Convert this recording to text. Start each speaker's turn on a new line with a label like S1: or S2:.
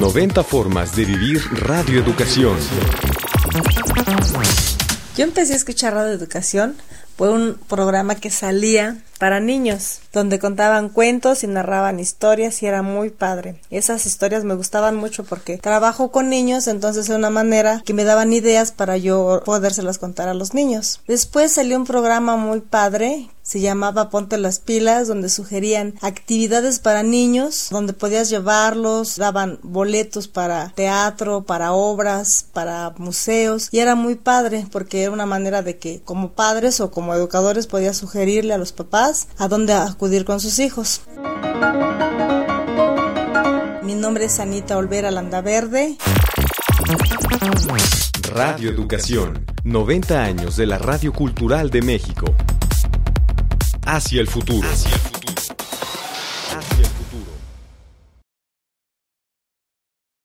S1: 90 formas de vivir radioeducación.
S2: Yo empecé a escuchar Radio Educación por un programa que salía para niños, donde contaban cuentos y narraban historias y era muy padre. Esas historias me gustaban mucho porque trabajo con niños, entonces era una manera que me daban ideas para yo podérselas contar a los niños. Después salió un programa muy padre se llamaba Ponte las pilas, donde sugerían actividades para niños, donde podías llevarlos, daban boletos para teatro, para obras, para museos, y era muy padre porque era una manera de que como padres o como educadores podías sugerirle a los papás a dónde acudir con sus hijos. Mi nombre es Anita Olvera Landaverde.
S1: Radio Educación, 90 años de la Radio Cultural de México hacia el futuro.